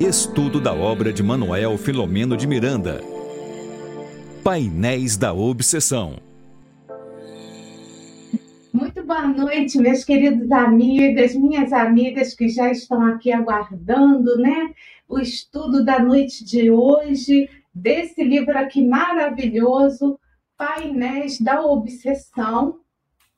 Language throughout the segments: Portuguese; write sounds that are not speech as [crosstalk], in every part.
Estudo da obra de Manuel Filomeno de Miranda. Painéis da Obsessão. Muito boa noite, meus queridos amigas, minhas amigas que já estão aqui aguardando, né? O estudo da noite de hoje, desse livro aqui maravilhoso, Painéis da Obsessão,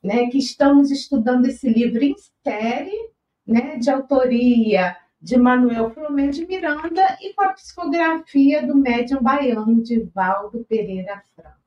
né? Que estamos estudando esse livro em série, né? De autoria de Manuel Filomeno de Miranda e com a psicografia do médium baiano Divaldo Pereira Franco.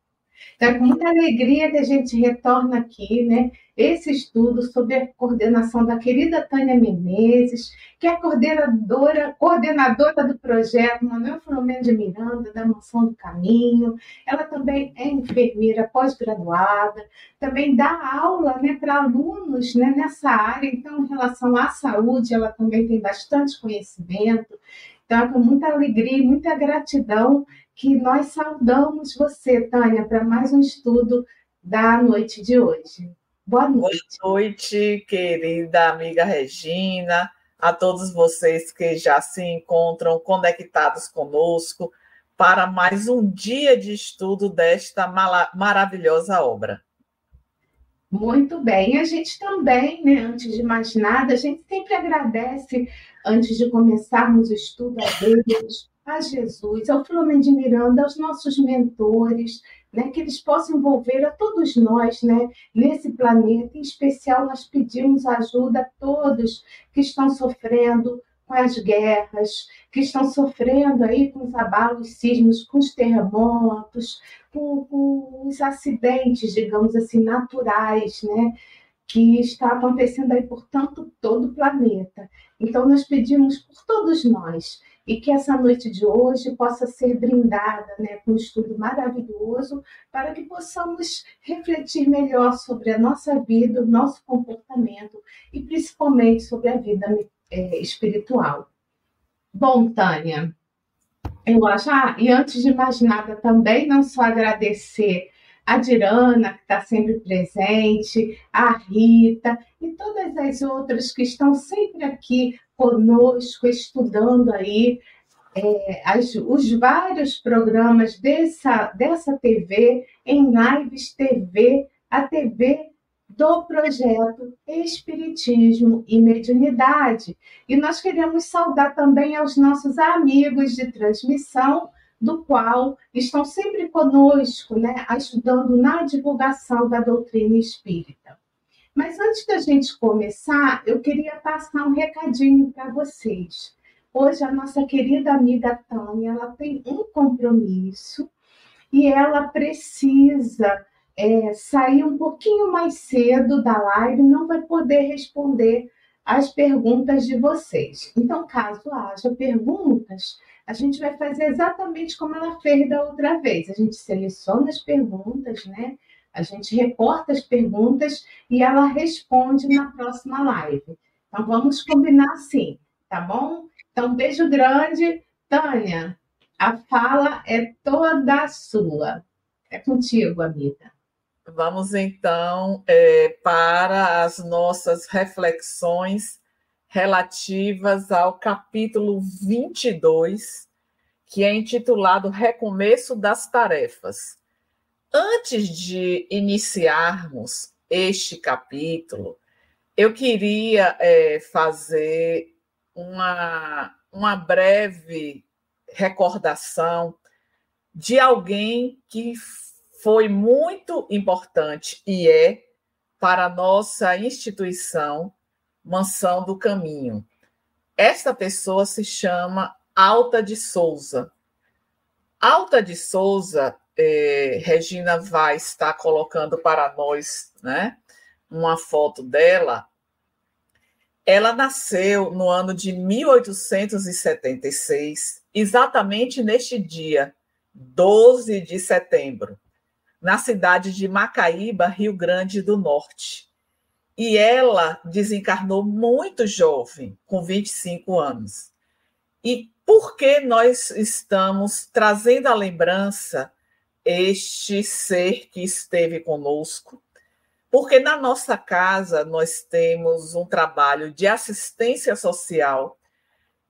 Então, é com muita alegria que a gente retorna aqui, né? Esse estudo sob a coordenação da querida Tânia Menezes, que é coordenadora, coordenadora do projeto Manuel Filomeno de Miranda, da Mansão do Caminho. Ela também é enfermeira pós-graduada, também dá aula né, para alunos né, nessa área. Então, em relação à saúde, ela também tem bastante conhecimento. Então, é com muita alegria e muita gratidão que nós saudamos você, Tânia, para mais um estudo da noite de hoje. Boa noite. Boa noite, querida amiga Regina, a todos vocês que já se encontram conectados conosco para mais um dia de estudo desta maravilhosa obra. Muito bem, a gente também, né, antes de mais nada, a gente sempre agradece, antes de começarmos o estudo, a Deus, a Jesus, ao Filomeno de Miranda, aos nossos mentores, né, que eles possam envolver a todos nós né, nesse planeta. Em especial, nós pedimos ajuda a todos que estão sofrendo com as guerras, que estão sofrendo aí com os abalos sísmicos, com os terremotos, com, com os acidentes, digamos assim, naturais, né? que está acontecendo aí por tanto todo o planeta. Então nós pedimos por todos nós e que essa noite de hoje possa ser brindada né, com um estudo maravilhoso para que possamos refletir melhor sobre a nossa vida, o nosso comportamento e principalmente sobre a vida é, espiritual. Bom, Tânia, eu acho, ah, e antes de mais nada também, não só agradecer a Dirana, que está sempre presente, a Rita e todas as outras que estão sempre aqui conosco, estudando aí é, as, os vários programas dessa, dessa TV, em lives TV, a TV do projeto Espiritismo e Mediunidade. E nós queremos saudar também aos nossos amigos de transmissão, do qual estão sempre conosco, né, ajudando na divulgação da doutrina espírita. Mas antes da gente começar, eu queria passar um recadinho para vocês. Hoje a nossa querida amiga Tânia, ela tem um compromisso e ela precisa é, sair um pouquinho mais cedo da live, não vai poder responder as perguntas de vocês. Então, caso haja perguntas, a gente vai fazer exatamente como ela fez da outra vez. A gente seleciona as perguntas, né? A gente reporta as perguntas e ela responde na próxima live. Então, vamos combinar assim, tá bom? Então, beijo grande. Tânia, a fala é toda sua. É contigo, amiga. Vamos então é, para as nossas reflexões relativas ao capítulo 22, que é intitulado Recomeço das Tarefas. Antes de iniciarmos este capítulo, eu queria é, fazer uma, uma breve recordação de alguém que foi muito importante e é para a nossa instituição Mansão do Caminho. Esta pessoa se chama Alta de Souza. Alta de Souza, eh, Regina vai estar colocando para nós né, uma foto dela. Ela nasceu no ano de 1876, exatamente neste dia, 12 de setembro, na cidade de Macaíba, Rio Grande do Norte. E ela desencarnou muito jovem, com 25 anos. E por que nós estamos trazendo à lembrança este ser que esteve conosco? Porque na nossa casa nós temos um trabalho de assistência social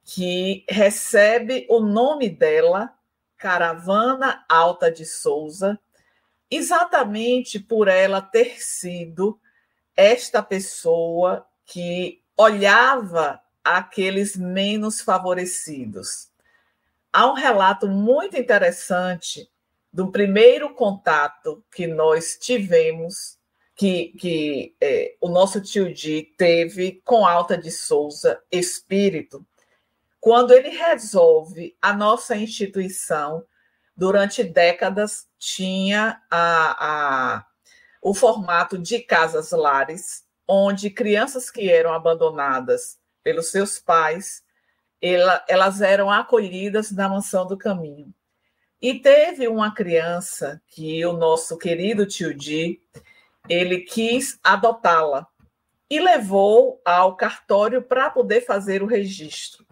que recebe o nome dela, Caravana Alta de Souza, exatamente por ela ter sido esta pessoa que olhava aqueles menos favorecidos. Há um relato muito interessante do primeiro contato que nós tivemos, que, que é, o nosso tio Di teve com Alta de Souza, espírito, quando ele resolve a nossa instituição, durante décadas, tinha a, a, o formato de casas-lares, onde crianças que eram abandonadas pelos seus pais, ela, elas eram acolhidas na mansão do caminho. E teve uma criança que o nosso querido tio Di, ele quis adotá-la e levou ao cartório para poder fazer o registro.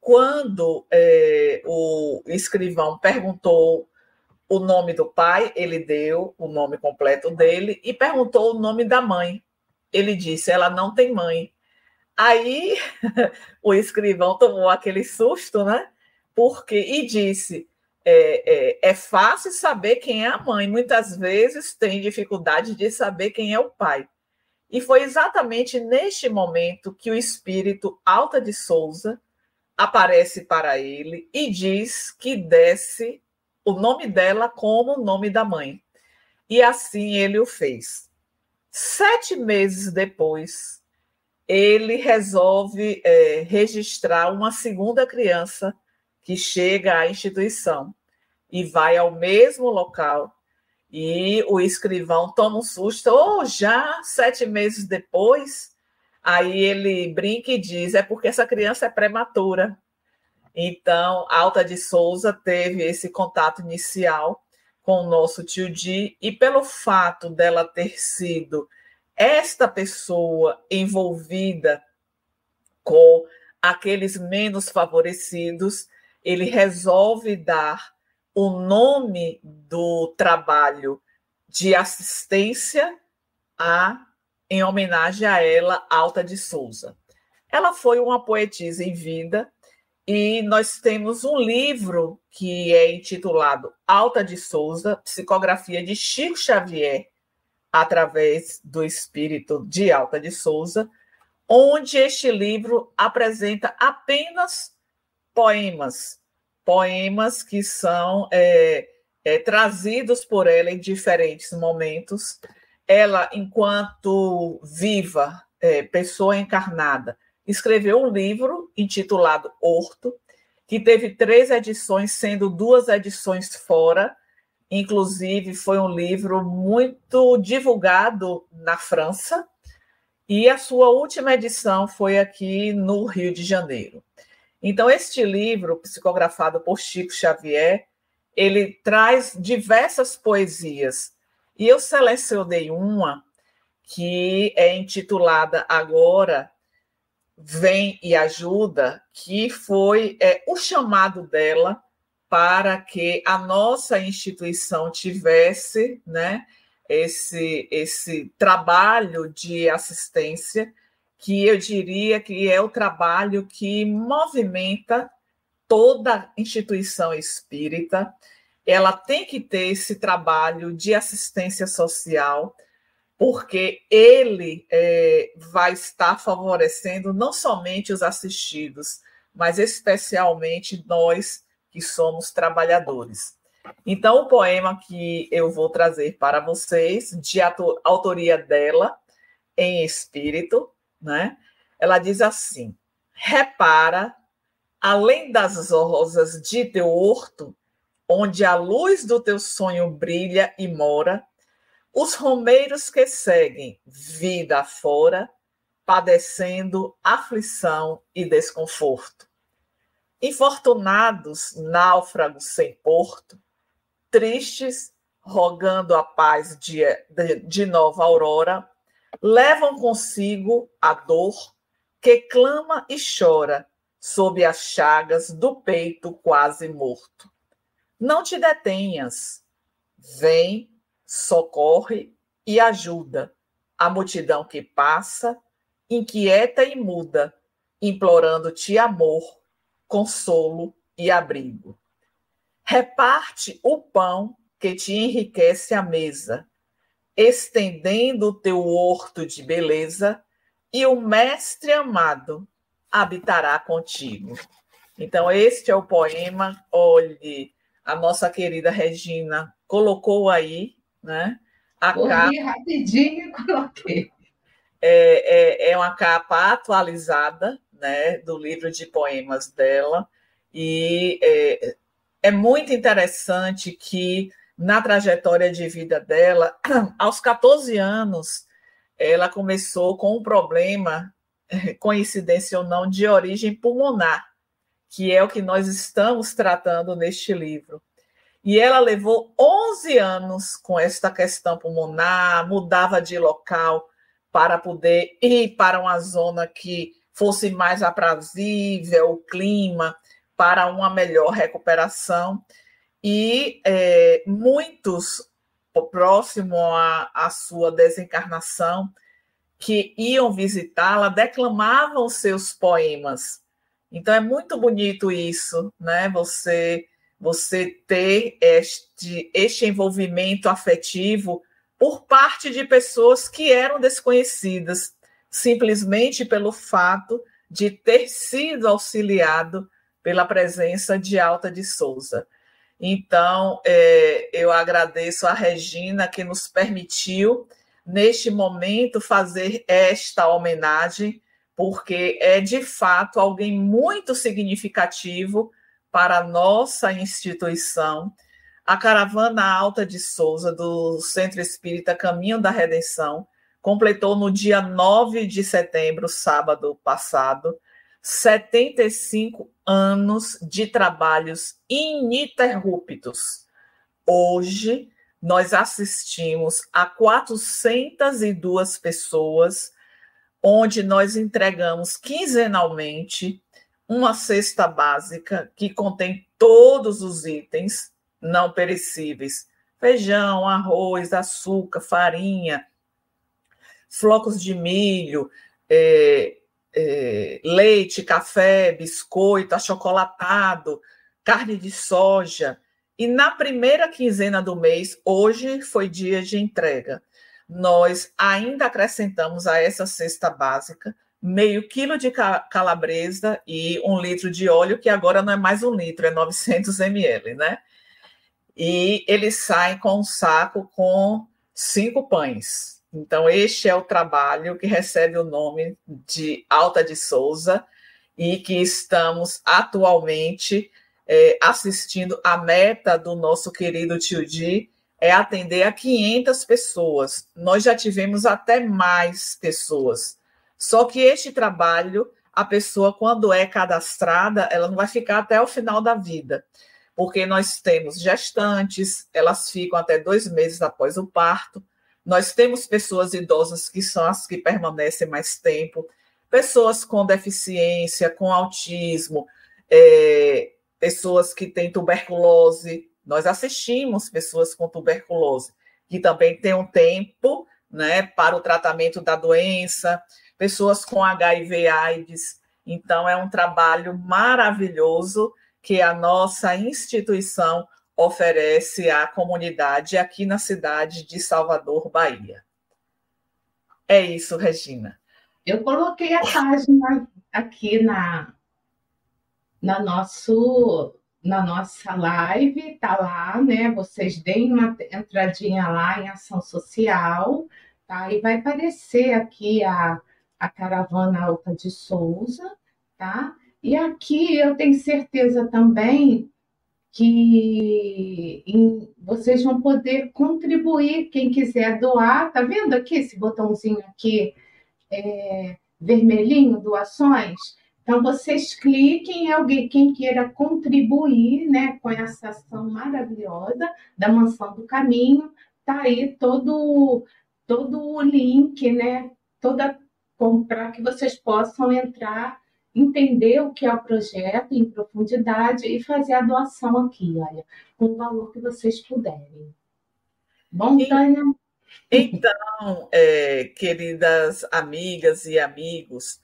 Quando é, o escrivão perguntou o nome do pai, ele deu o nome completo dele e perguntou o nome da mãe. Ele disse: ela não tem mãe. Aí [laughs] o escrivão tomou aquele susto, né? Porque e disse: é, é, é, fácil saber quem é a mãe, muitas vezes tem dificuldade de saber quem é o pai. E foi exatamente neste momento que o espírito Alta de Souza aparece para ele e diz que desce o nome dela como o nome da mãe. E assim ele o fez. Sete meses depois, ele resolve é, registrar uma segunda criança que chega à instituição e vai ao mesmo local. E o escrivão toma um susto, ou oh, já sete meses depois, aí ele brinca e diz: é porque essa criança é prematura. Então, Alta de Souza teve esse contato inicial com o nosso tio Di, e pelo fato dela ter sido esta pessoa envolvida com aqueles menos favorecidos, ele resolve dar o nome do trabalho de assistência a em homenagem a ela, Alta de Souza. Ela foi uma poetisa em vida e nós temos um livro que é intitulado Alta de Souza, psicografia de Chico Xavier, através do espírito de Alta de Souza, onde este livro apresenta apenas poemas, poemas que são é, é, trazidos por ela em diferentes momentos. Ela, enquanto viva, é, pessoa encarnada, escreveu um livro intitulado Horto, que teve três edições, sendo duas edições fora, Inclusive, foi um livro muito divulgado na França, e a sua última edição foi aqui no Rio de Janeiro. Então, este livro, psicografado por Chico Xavier, ele traz diversas poesias. E eu selecionei uma que é intitulada agora Vem e Ajuda, que foi é, o chamado dela para que a nossa instituição tivesse né, esse, esse trabalho de assistência, que eu diria que é o trabalho que movimenta toda instituição espírita. Ela tem que ter esse trabalho de assistência social, porque ele é, vai estar favorecendo não somente os assistidos, mas especialmente nós que somos trabalhadores. Então, o poema que eu vou trazer para vocês, de autoria dela, em espírito, né? Ela diz assim: Repara, além das rosas de teu horto, onde a luz do teu sonho brilha e mora, os romeiros que seguem vida fora, padecendo aflição e desconforto. Infortunados, náufragos sem porto, tristes, rogando a paz de, de, de nova aurora, levam consigo a dor que clama e chora sob as chagas do peito quase morto. Não te detenhas, vem, socorre e ajuda a multidão que passa, inquieta e muda, implorando-te amor consolo e abrigo. Reparte o pão que te enriquece a mesa, estendendo o teu horto de beleza, e o mestre amado habitará contigo. Então, este é o poema. Olhe, a nossa querida Regina colocou aí, né? A Corri capa. rapidinho e coloquei. É, é, é uma capa atualizada, né, do livro de poemas dela, e é, é muito interessante que na trajetória de vida dela, [clears throat] aos 14 anos, ela começou com um problema, [laughs] coincidência ou não, de origem pulmonar, que é o que nós estamos tratando neste livro. E ela levou 11 anos com esta questão pulmonar, mudava de local para poder ir para uma zona que fosse mais aprazível, o clima, para uma melhor recuperação. E é, muitos, próximo à, à sua desencarnação, que iam visitá-la, declamavam seus poemas. Então é muito bonito isso, né? Você você ter este, este envolvimento afetivo por parte de pessoas que eram desconhecidas, simplesmente pelo fato de ter sido auxiliado pela presença de Alta de Souza. Então, é, eu agradeço a Regina que nos permitiu, neste momento, fazer esta homenagem, porque é de fato alguém muito significativo para a nossa instituição, a Caravana Alta de Souza, do Centro Espírita Caminho da Redenção, completou no dia 9 de setembro, sábado passado, 75 anos de trabalhos ininterruptos. Hoje, nós assistimos a 402 pessoas, onde nós entregamos quinzenalmente uma cesta básica que contém todos os itens não perecíveis: feijão, arroz, açúcar, farinha, flocos de milho, é, é, leite, café, biscoito, achocolatado, carne de soja. E na primeira quinzena do mês, hoje foi dia de entrega, nós ainda acrescentamos a essa cesta básica meio quilo de calabresa e um litro de óleo, que agora não é mais um litro, é 900 ml, né? E eles saem com um saco com cinco pães. Então, este é o trabalho que recebe o nome de Alta de Souza e que estamos atualmente é, assistindo. A meta do nosso querido tio Di é atender a 500 pessoas. Nós já tivemos até mais pessoas só que este trabalho, a pessoa, quando é cadastrada, ela não vai ficar até o final da vida, porque nós temos gestantes, elas ficam até dois meses após o parto, nós temos pessoas idosas que são as que permanecem mais tempo, pessoas com deficiência, com autismo, é, pessoas que têm tuberculose. Nós assistimos pessoas com tuberculose, que também têm um tempo né, para o tratamento da doença pessoas com HIV/AIDS. Então, é um trabalho maravilhoso que a nossa instituição oferece à comunidade aqui na cidade de Salvador, Bahia. É isso, Regina. Eu coloquei a página aqui na, na, nosso, na nossa live, tá lá, né? Vocês deem uma entradinha lá em ação social, tá? E vai aparecer aqui a, a caravana Alta de Souza, tá? E aqui eu tenho certeza também que em, vocês vão poder contribuir, quem quiser doar, tá vendo aqui esse botãozinho aqui é, vermelhinho, doações? Então vocês cliquem, alguém quem queira contribuir, né, com essa ação maravilhosa da Mansão do Caminho, tá aí todo todo o link, né, toda para que vocês possam entrar, entender o que é o projeto em profundidade e fazer a doação aqui, olha, com o valor que vocês puderem. Bom, Tânia? Então, é, queridas amigas e amigos,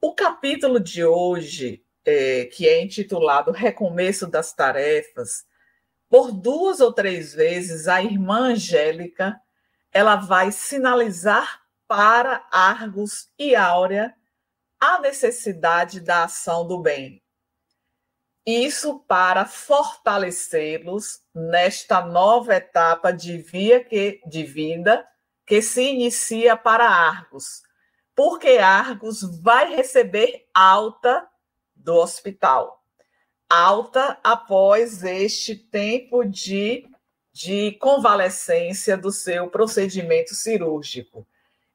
o capítulo de hoje, é, que é intitulado Recomeço das Tarefas, por duas ou três vezes a irmã Angélica ela vai sinalizar para Argos e Áurea a necessidade da ação do bem. Isso para fortalecê-los nesta nova etapa de via que, de vida que se inicia para Argos, porque Argos vai receber alta do hospital. Alta após este tempo de, de convalescência do seu procedimento cirúrgico.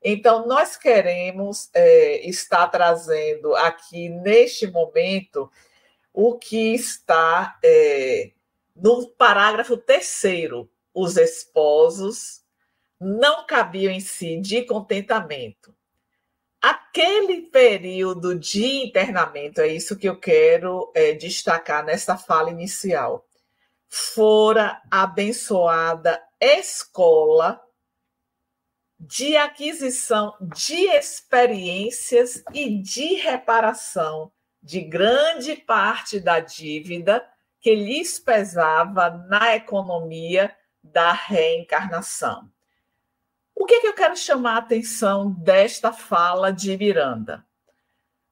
Então, nós queremos é, estar trazendo aqui neste momento o que está é, no parágrafo terceiro. Os esposos não cabiam em si de contentamento. Aquele período de internamento, é isso que eu quero é, destacar nessa fala inicial, fora abençoada escola de aquisição de experiências e de reparação de grande parte da dívida que lhes pesava na economia da reencarnação. O que, é que eu quero chamar a atenção desta fala de Miranda?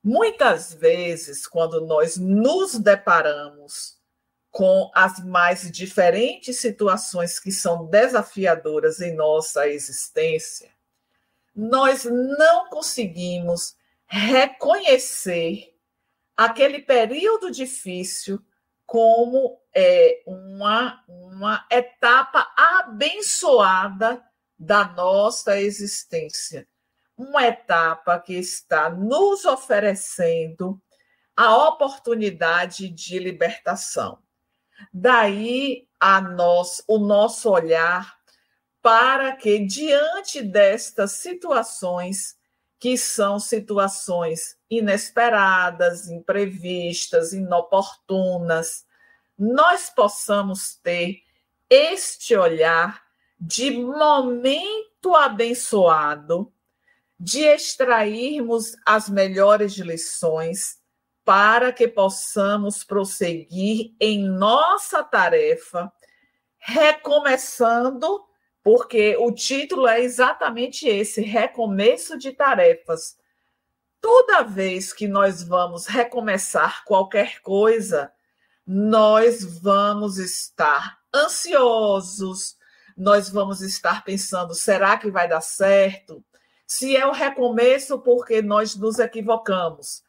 Muitas vezes, quando nós nos deparamos com as mais diferentes situações que são desafiadoras em nossa existência, nós não conseguimos reconhecer aquele período difícil como é, uma, uma etapa abençoada da nossa existência. Uma etapa que está nos oferecendo a oportunidade de libertação. Daí a nós, o nosso olhar para que, diante destas situações, que são situações inesperadas, imprevistas, inoportunas, nós possamos ter este olhar de momento abençoado, de extrairmos as melhores lições para que possamos prosseguir em nossa tarefa, recomeçando, porque o título é exatamente esse: recomeço de tarefas. Toda vez que nós vamos recomeçar qualquer coisa, nós vamos estar ansiosos, nós vamos estar pensando: será que vai dar certo? Se é o recomeço, porque nós nos equivocamos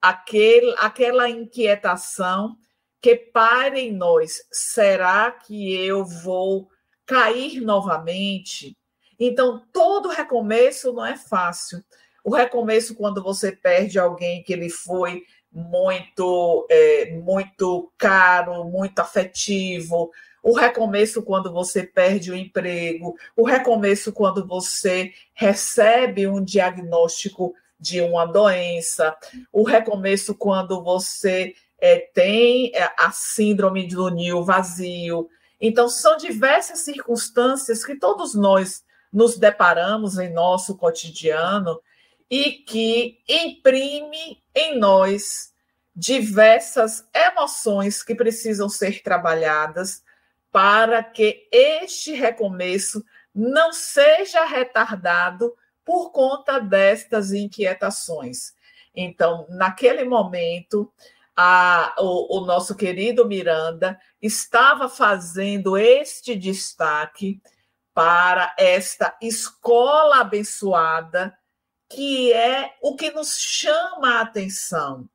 aquele, aquela inquietação que para em nós, será que eu vou cair novamente? Então, todo recomeço não é fácil. O recomeço, quando você perde alguém que ele foi muito, é, muito caro, muito afetivo, o recomeço quando você perde o emprego, o recomeço quando você recebe um diagnóstico de uma doença, o recomeço quando você é, tem é, a síndrome do ninho vazio. Então, são diversas circunstâncias que todos nós nos deparamos em nosso cotidiano e que imprime em nós diversas emoções que precisam ser trabalhadas para que este recomeço não seja retardado por conta destas inquietações. Então, naquele momento, a, o, o nosso querido Miranda estava fazendo este destaque para esta escola abençoada, que é o que nos chama a atenção,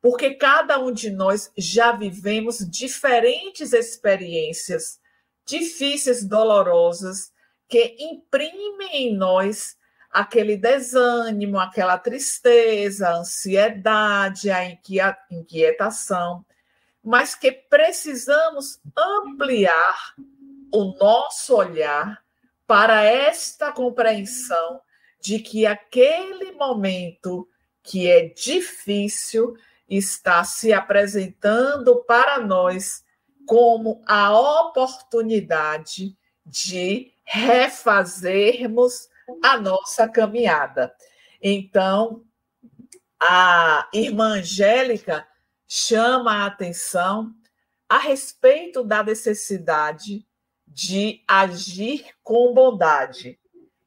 porque cada um de nós já vivemos diferentes experiências difíceis, dolorosas, que imprimem em nós aquele desânimo, aquela tristeza, a ansiedade, a inquietação, mas que precisamos ampliar o nosso olhar para esta compreensão de que aquele momento que é difícil está se apresentando para nós como a oportunidade de refazermos a nossa caminhada. Então, a irmã Angélica chama a atenção a respeito da necessidade de agir com bondade.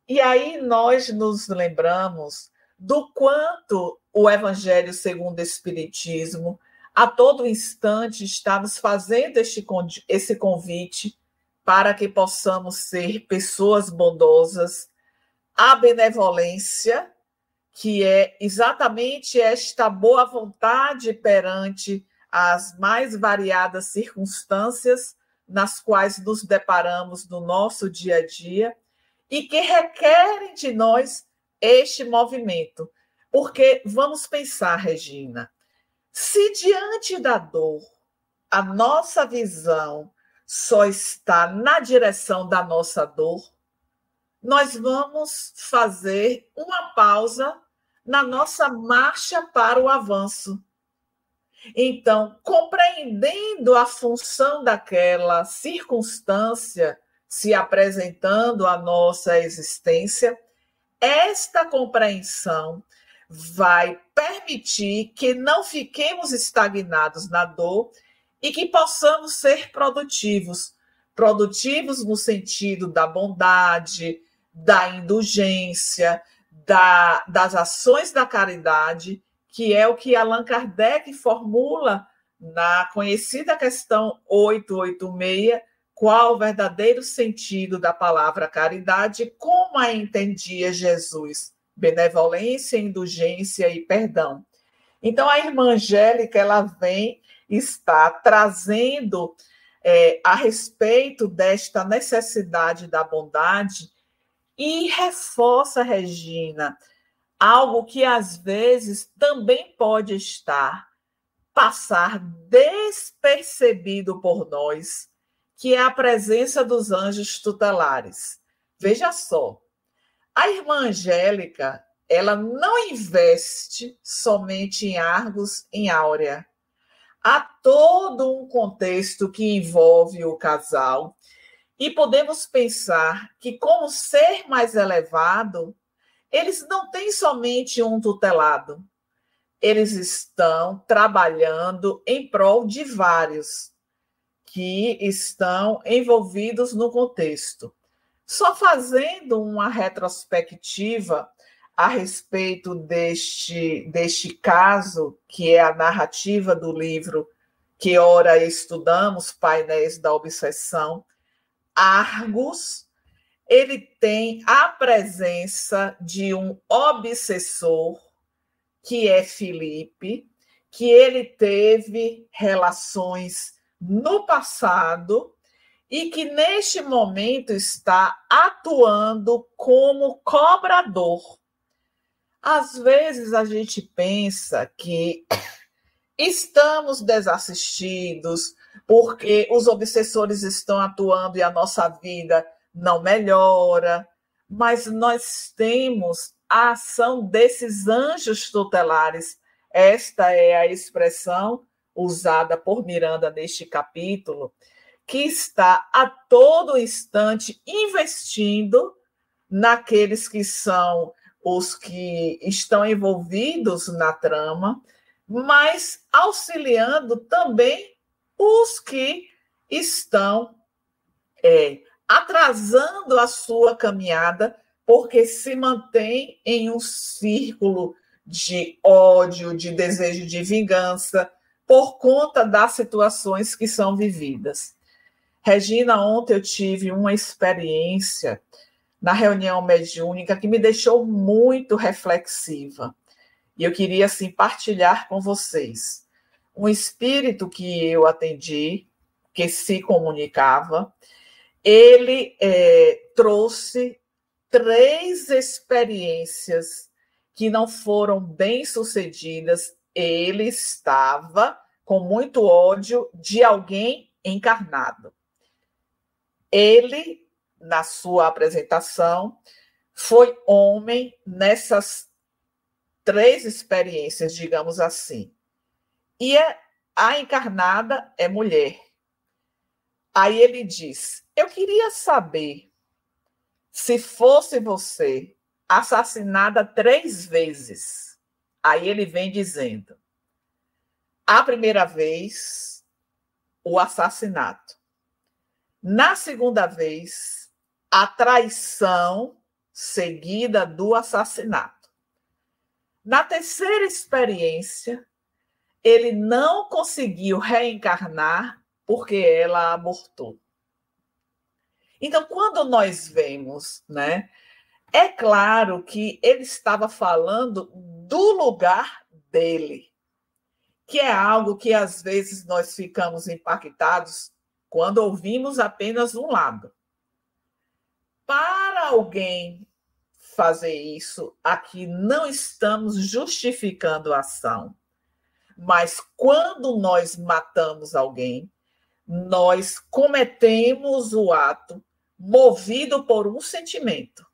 E aí nós nos lembramos do quanto o Evangelho segundo o Espiritismo a todo instante está nos fazendo este, esse convite para que possamos ser pessoas bondosas, a benevolência, que é exatamente esta boa vontade perante as mais variadas circunstâncias nas quais nos deparamos no nosso dia a dia e que requerem de nós este movimento. Porque vamos pensar, Regina, se diante da dor a nossa visão só está na direção da nossa dor, nós vamos fazer uma pausa na nossa marcha para o avanço. Então, compreendendo a função daquela circunstância se apresentando à nossa existência, esta compreensão vai permitir que não fiquemos estagnados na dor e que possamos ser produtivos. Produtivos no sentido da bondade, da indulgência, da, das ações da caridade, que é o que Allan Kardec formula na conhecida questão 886, qual o verdadeiro sentido da palavra caridade, como a entendia Jesus, benevolência, indulgência e perdão. Então, a irmã Angélica, ela vem está trazendo é, a respeito desta necessidade da bondade e reforça, Regina, algo que às vezes também pode estar, passar despercebido por nós, que é a presença dos anjos tutelares. Veja só, a irmã Angélica, ela não investe somente em Argos, em Áurea há todo um contexto que envolve o casal e podemos pensar que, como ser mais elevado, eles não têm somente um tutelado, eles estão trabalhando em prol de vários que estão envolvidos no contexto. Só fazendo uma retrospectiva a respeito deste, deste caso, que é a narrativa do livro que ora estudamos, Painéis da Obsessão, Argos, ele tem a presença de um obsessor, que é Filipe, que ele teve relações no passado e que neste momento está atuando como cobrador. Às vezes a gente pensa que estamos desassistidos porque os obsessores estão atuando e a nossa vida não melhora, mas nós temos a ação desses anjos tutelares. Esta é a expressão usada por Miranda neste capítulo, que está a todo instante investindo naqueles que são os que estão envolvidos na trama, mas auxiliando também os que estão é, atrasando a sua caminhada, porque se mantém em um círculo de ódio, de desejo de vingança, por conta das situações que são vividas. Regina, ontem eu tive uma experiência na reunião mediúnica que me deixou muito reflexiva. E eu queria assim partilhar com vocês. Um espírito que eu atendi, que se comunicava, ele é, trouxe três experiências que não foram bem sucedidas. Ele estava com muito ódio de alguém encarnado. Ele na sua apresentação, foi homem nessas três experiências, digamos assim. E é, a encarnada é mulher. Aí ele diz: Eu queria saber se fosse você assassinada três vezes. Aí ele vem dizendo: A primeira vez, o assassinato. Na segunda vez, a traição seguida do assassinato. Na terceira experiência, ele não conseguiu reencarnar porque ela abortou. Então, quando nós vemos, né, é claro que ele estava falando do lugar dele, que é algo que às vezes nós ficamos impactados quando ouvimos apenas um lado. Para alguém fazer isso, aqui não estamos justificando a ação. Mas quando nós matamos alguém, nós cometemos o ato movido por um sentimento.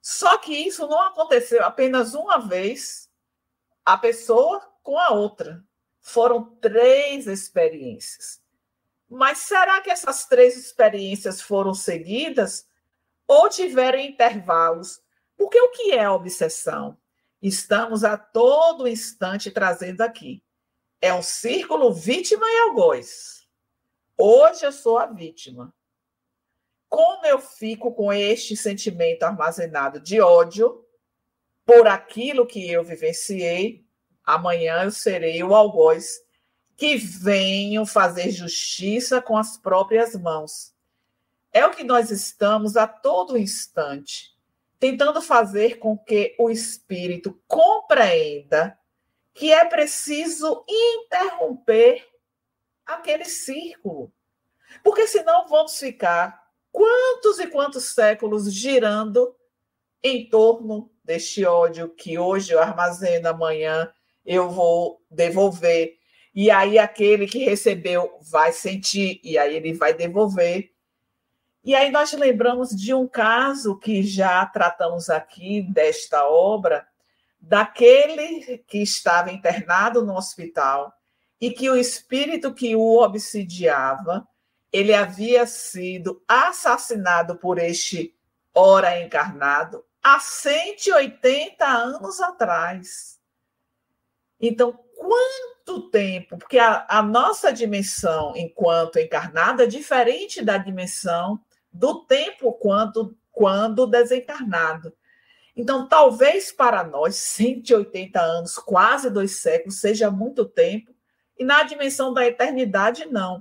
Só que isso não aconteceu apenas uma vez, a pessoa com a outra. Foram três experiências. Mas será que essas três experiências foram seguidas ou tiveram intervalos? Porque o que é obsessão? Estamos a todo instante trazendo aqui. É um círculo vítima e algoz. Hoje eu sou a vítima. Como eu fico com este sentimento armazenado de ódio por aquilo que eu vivenciei, amanhã eu serei o algoz que venho fazer justiça com as próprias mãos. É o que nós estamos a todo instante tentando fazer com que o espírito compreenda que é preciso interromper aquele círculo. Porque senão vamos ficar quantos e quantos séculos girando em torno deste ódio que hoje eu armazeno, amanhã eu vou devolver. E aí aquele que recebeu vai sentir, e aí ele vai devolver. E aí nós lembramos de um caso que já tratamos aqui desta obra, daquele que estava internado no hospital e que o espírito que o obsidiava, ele havia sido assassinado por este ora encarnado há 180 anos atrás. Então, quanto tempo? Porque a, a nossa dimensão enquanto encarnada é diferente da dimensão do tempo quando, quando desencarnado. Então, talvez para nós, 180 anos, quase dois séculos, seja muito tempo, e na dimensão da eternidade, não.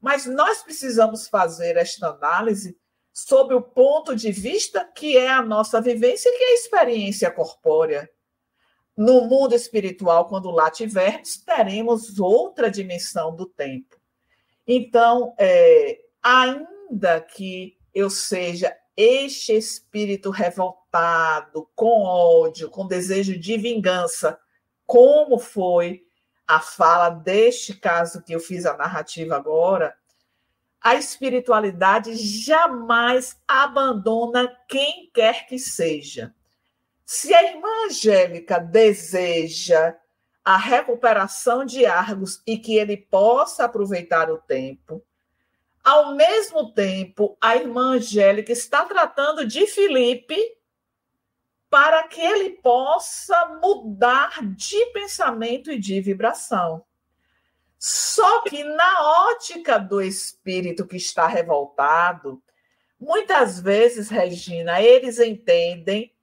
Mas nós precisamos fazer esta análise sob o ponto de vista que é a nossa vivência, que é a experiência corpórea. No mundo espiritual, quando lá tivermos, teremos outra dimensão do tempo. Então, é, ainda ainda que eu seja este espírito revoltado, com ódio, com desejo de vingança, como foi a fala deste caso que eu fiz a narrativa agora, a espiritualidade jamais abandona quem quer que seja. Se a irmã Angélica deseja a recuperação de Argos e que ele possa aproveitar o tempo, ao mesmo tempo, a irmã Angélica está tratando de Felipe para que ele possa mudar de pensamento e de vibração. Só que na ótica do espírito que está revoltado, muitas vezes, Regina, eles entendem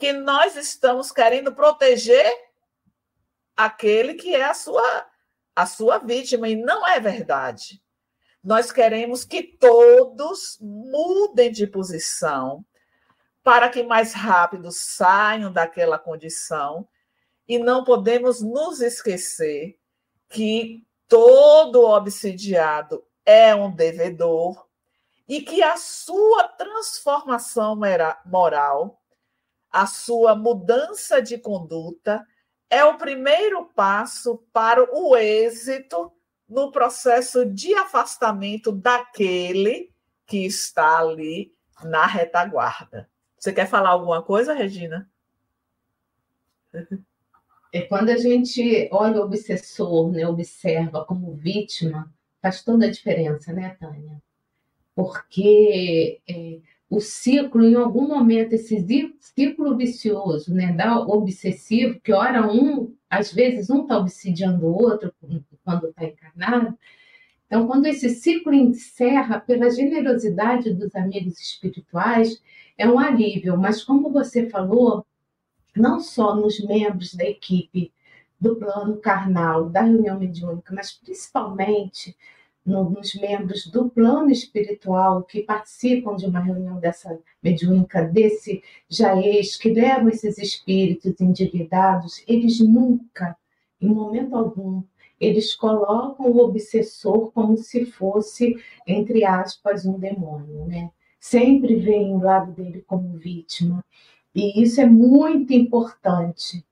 que nós estamos querendo proteger aquele que é a sua a sua vítima e não é verdade. Nós queremos que todos mudem de posição para que mais rápido saiam daquela condição. E não podemos nos esquecer que todo obsidiado é um devedor e que a sua transformação moral, a sua mudança de conduta é o primeiro passo para o êxito no processo de afastamento daquele que está ali na retaguarda. Você quer falar alguma coisa, Regina? É quando a gente olha o obsessor, né, observa como vítima, faz toda a diferença, né, Tânia? Porque é, o ciclo, em algum momento, esse ciclo vicioso, né, da obsessivo, que ora um, às vezes um está obsidiando o outro quando está encarnado. Então, quando esse ciclo encerra pela generosidade dos amigos espirituais, é um alívio. Mas, como você falou, não só nos membros da equipe do plano carnal, da reunião mediúnica, mas principalmente nos membros do plano espiritual que participam de uma reunião dessa mediúnica, desse jaez, que levam esses espíritos endividados, eles nunca, em momento algum, eles colocam o obsessor como se fosse, entre aspas, um demônio, né? Sempre veem o lado dele como vítima. E isso é muito importante,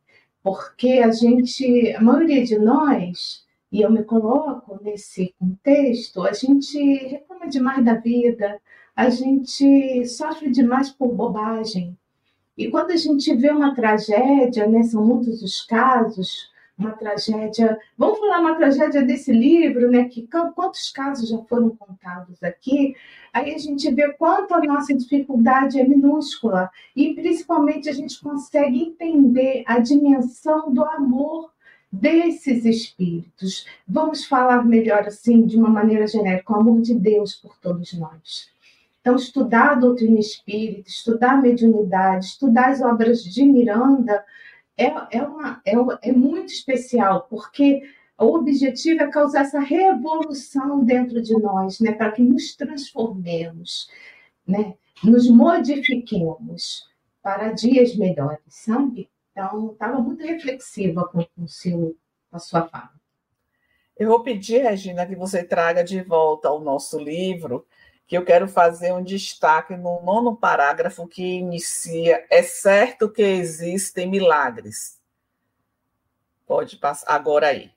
porque a gente, a maioria de nós, e eu me coloco nesse contexto, a gente reclama demais da vida, a gente sofre demais por bobagem. E quando a gente vê uma tragédia, né, são muitos os casos, uma tragédia, vamos falar uma tragédia desse livro, né, que quantos casos já foram contados aqui, aí a gente vê quanto a nossa dificuldade é minúscula e principalmente a gente consegue entender a dimensão do amor desses espíritos. Vamos falar melhor assim, de uma maneira genérica, o amor de Deus por todos nós. Então, estudar a doutrina espírita, estudar a mediunidade, estudar as obras de Miranda é, é, uma, é, é muito especial, porque o objetivo é causar essa revolução dentro de nós, né, para que nos transformemos, né, nos modifiquemos para dias melhores, sabe? Então, estava muito reflexiva com, com, seu, com a sua fala. Eu vou pedir, Regina, que você traga de volta o nosso livro, que eu quero fazer um destaque no nono parágrafo que inicia: É certo que existem milagres. Pode passar agora aí.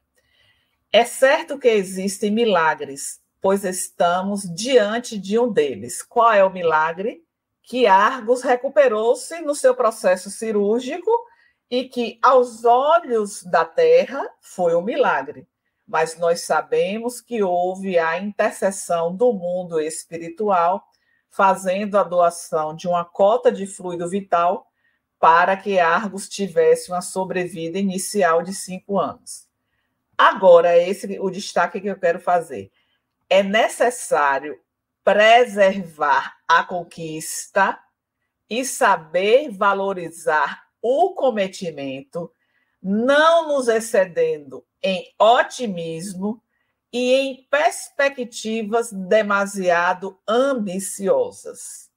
É certo que existem milagres, pois estamos diante de um deles. Qual é o milagre? Que Argos recuperou-se no seu processo cirúrgico e que, aos olhos da terra, foi um milagre. Mas nós sabemos que houve a intercessão do mundo espiritual, fazendo a doação de uma cota de fluido vital para que Argos tivesse uma sobrevida inicial de cinco anos. Agora, esse o destaque que eu quero fazer. É necessário preservar a conquista e saber valorizar o cometimento, não nos excedendo em otimismo e em perspectivas demasiado ambiciosas.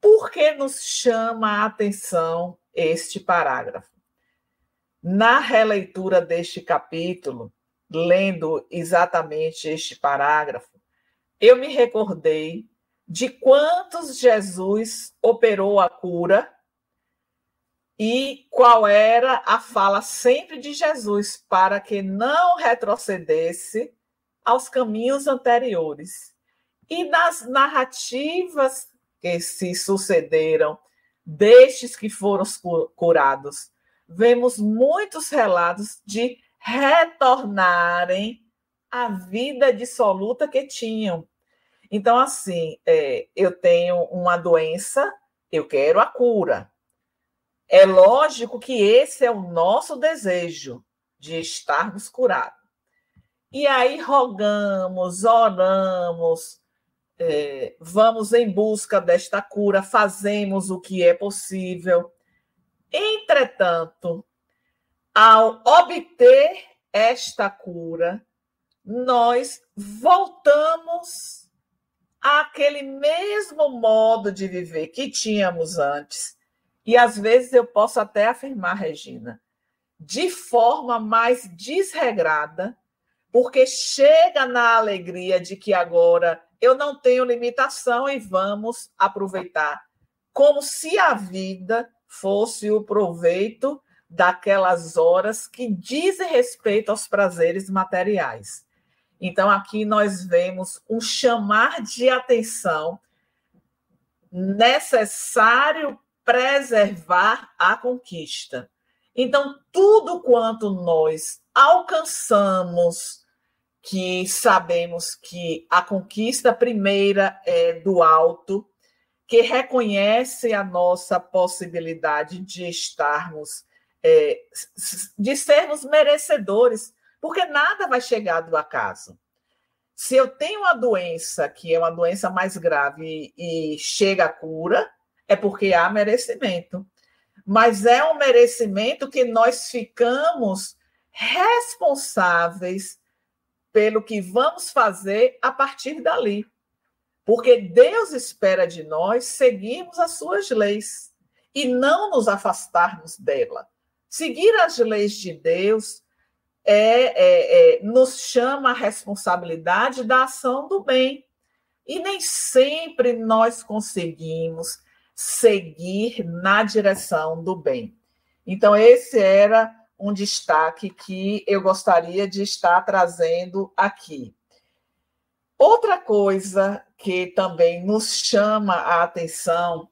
Por que nos chama a atenção este parágrafo? Na releitura deste capítulo, lendo exatamente este parágrafo, eu me recordei de quantos Jesus operou a cura e qual era a fala sempre de Jesus para que não retrocedesse aos caminhos anteriores. E nas narrativas que se sucederam destes que foram curados, vemos muitos relatos de retornarem à vida dissoluta que tinham. Então, assim, é, eu tenho uma doença, eu quero a cura. É lógico que esse é o nosso desejo de estarmos curados. E aí rogamos, oramos, é, vamos em busca desta cura, fazemos o que é possível. Entretanto, ao obter esta cura, nós voltamos àquele mesmo modo de viver que tínhamos antes e às vezes eu posso até afirmar, Regina, de forma mais desregrada, porque chega na alegria de que agora eu não tenho limitação e vamos aproveitar, como se a vida fosse o proveito daquelas horas que dizem respeito aos prazeres materiais. Então, aqui nós vemos um chamar de atenção necessário preservar a conquista. Então, tudo quanto nós alcançamos, que sabemos que a conquista primeira é do alto, que reconhece a nossa possibilidade de estarmos, é, de sermos merecedores, porque nada vai chegar do acaso. Se eu tenho uma doença que é uma doença mais grave e, chega a cura, é porque há merecimento. Mas é um merecimento que nós ficamos responsáveis pelo que vamos fazer a partir dali. Porque Deus espera de nós seguirmos as suas leis e não nos afastarmos dela. Seguir as leis de Deus é, é, é, nos chama a responsabilidade da ação do bem. E nem sempre nós conseguimos seguir na direção do bem. Então, esse era um destaque que eu gostaria de estar trazendo aqui. Outra coisa que também nos chama a atenção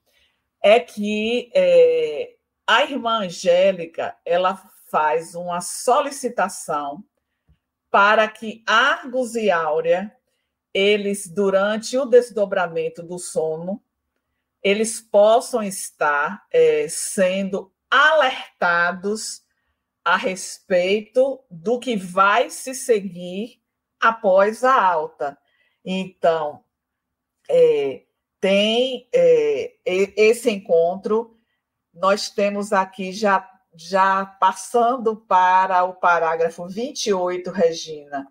é que é, a irmã Angélica ela faz uma solicitação para que Argos e Áurea eles durante o desdobramento do sono eles possam estar é, sendo alertados a respeito do que vai se seguir após a alta. Então, é, tem é, esse encontro, nós temos aqui já, já passando para o parágrafo 28, Regina.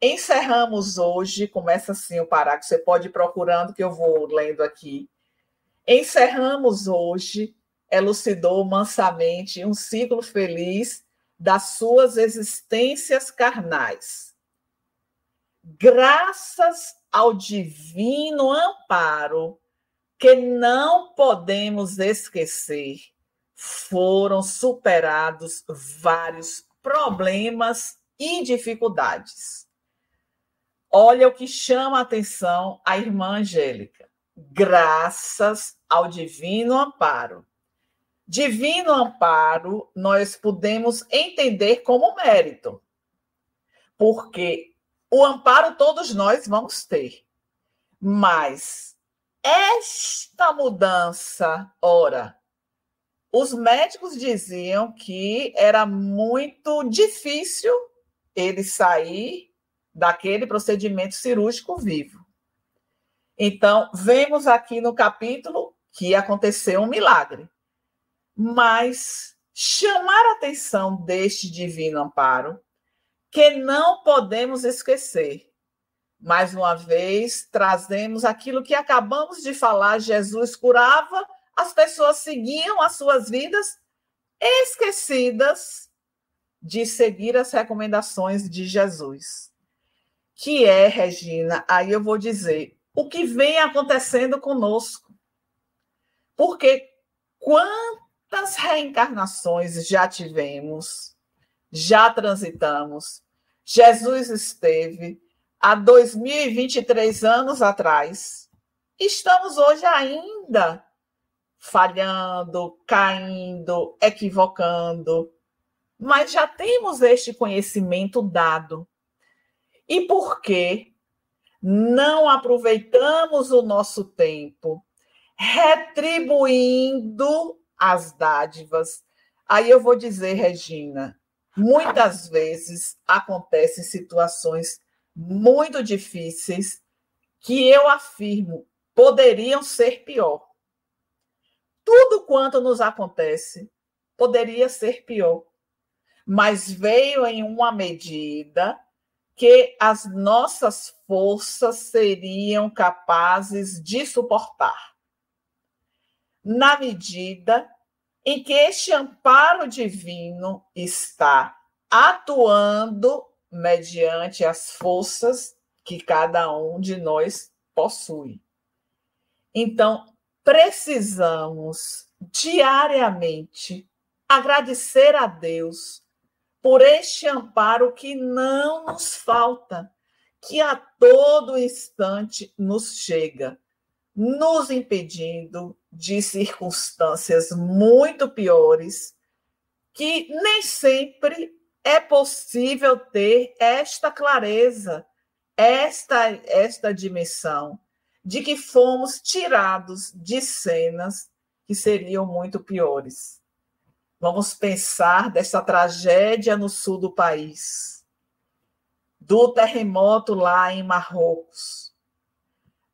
Encerramos hoje, começa assim o parágrafo, você pode ir procurando que eu vou lendo aqui. Encerramos hoje, elucidou mansamente um ciclo feliz das suas existências carnais. Graças ao divino amparo que não podemos esquecer, foram superados vários problemas e dificuldades. Olha o que chama a atenção a irmã Angélica. Graças ao divino amparo. Divino amparo nós podemos entender como mérito, porque o amparo todos nós vamos ter. Mas esta mudança, ora, os médicos diziam que era muito difícil ele sair daquele procedimento cirúrgico vivo. Então, vemos aqui no capítulo que aconteceu um milagre. Mas chamar a atenção deste divino amparo que não podemos esquecer. Mais uma vez, trazemos aquilo que acabamos de falar: Jesus curava, as pessoas seguiam as suas vidas esquecidas de seguir as recomendações de Jesus. Que é, Regina, aí eu vou dizer, o que vem acontecendo conosco. Porque quantas reencarnações já tivemos? já transitamos. Jesus esteve há 2023 anos atrás. Estamos hoje ainda falhando, caindo, equivocando, mas já temos este conhecimento dado. E por que não aproveitamos o nosso tempo retribuindo as dádivas? Aí eu vou dizer, Regina, Muitas vezes acontecem situações muito difíceis que eu afirmo poderiam ser pior. Tudo quanto nos acontece poderia ser pior, mas veio em uma medida que as nossas forças seriam capazes de suportar. Na medida em que este amparo divino está atuando mediante as forças que cada um de nós possui. Então, precisamos diariamente agradecer a Deus por este amparo que não nos falta, que a todo instante nos chega, nos impedindo de circunstâncias muito piores, que nem sempre é possível ter esta clareza, esta, esta dimensão de que fomos tirados de cenas que seriam muito piores. Vamos pensar dessa tragédia no sul do país, do terremoto lá em Marrocos,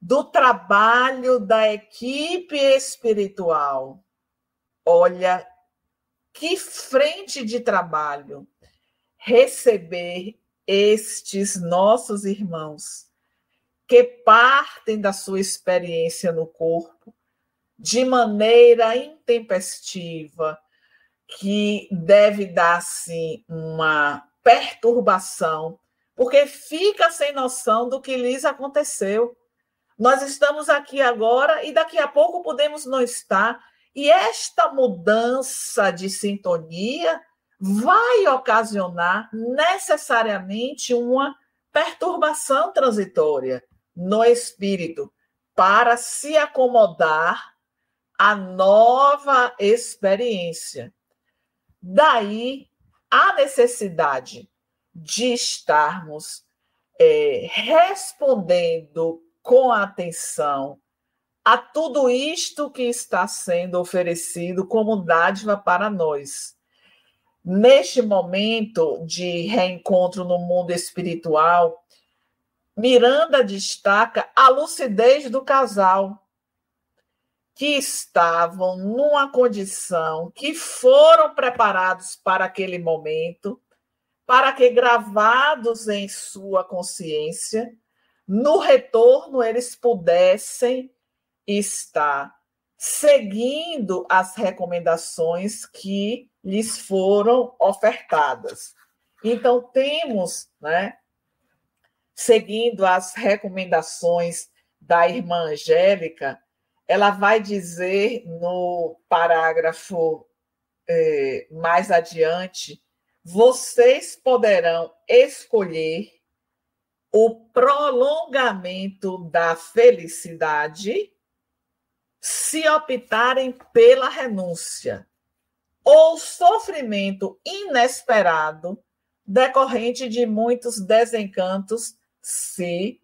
do trabalho da equipe espiritual. Olha, que frente de trabalho receber estes nossos irmãos que partem da sua experiência no corpo de maneira intempestiva, que deve dar sim uma perturbação, porque fica sem noção do que lhes aconteceu. Nós estamos aqui agora e daqui a pouco podemos não estar, e esta mudança de sintonia vai ocasionar necessariamente uma perturbação transitória no espírito para se acomodar à nova experiência. Daí a necessidade de estarmos é, respondendo com atenção a tudo isto que está sendo oferecido como dádiva para nós. Neste momento de reencontro no mundo espiritual, Miranda destaca a lucidez do casal, que estavam numa condição, que foram preparados para aquele momento, para que gravados em sua consciência, no retorno eles pudessem está seguindo as recomendações que lhes foram ofertadas. Então, temos, né, seguindo as recomendações da irmã Angélica, ela vai dizer no parágrafo é, mais adiante: vocês poderão escolher o prolongamento da felicidade se optarem pela renúncia ou sofrimento inesperado decorrente de muitos desencantos, se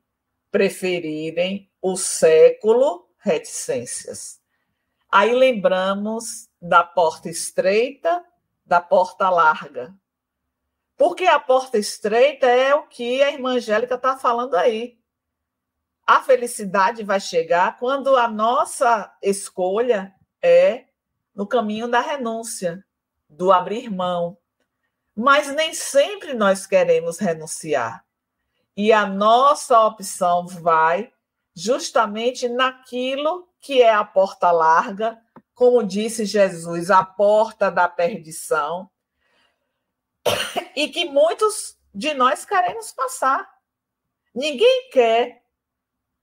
preferirem o século reticências. Aí lembramos da porta estreita, da porta larga. Porque a porta estreita é o que a irmã Angélica está falando aí a felicidade vai chegar quando a nossa escolha é no caminho da renúncia, do abrir mão. Mas nem sempre nós queremos renunciar. E a nossa opção vai justamente naquilo que é a porta larga, como disse Jesus, a porta da perdição, e que muitos de nós queremos passar. Ninguém quer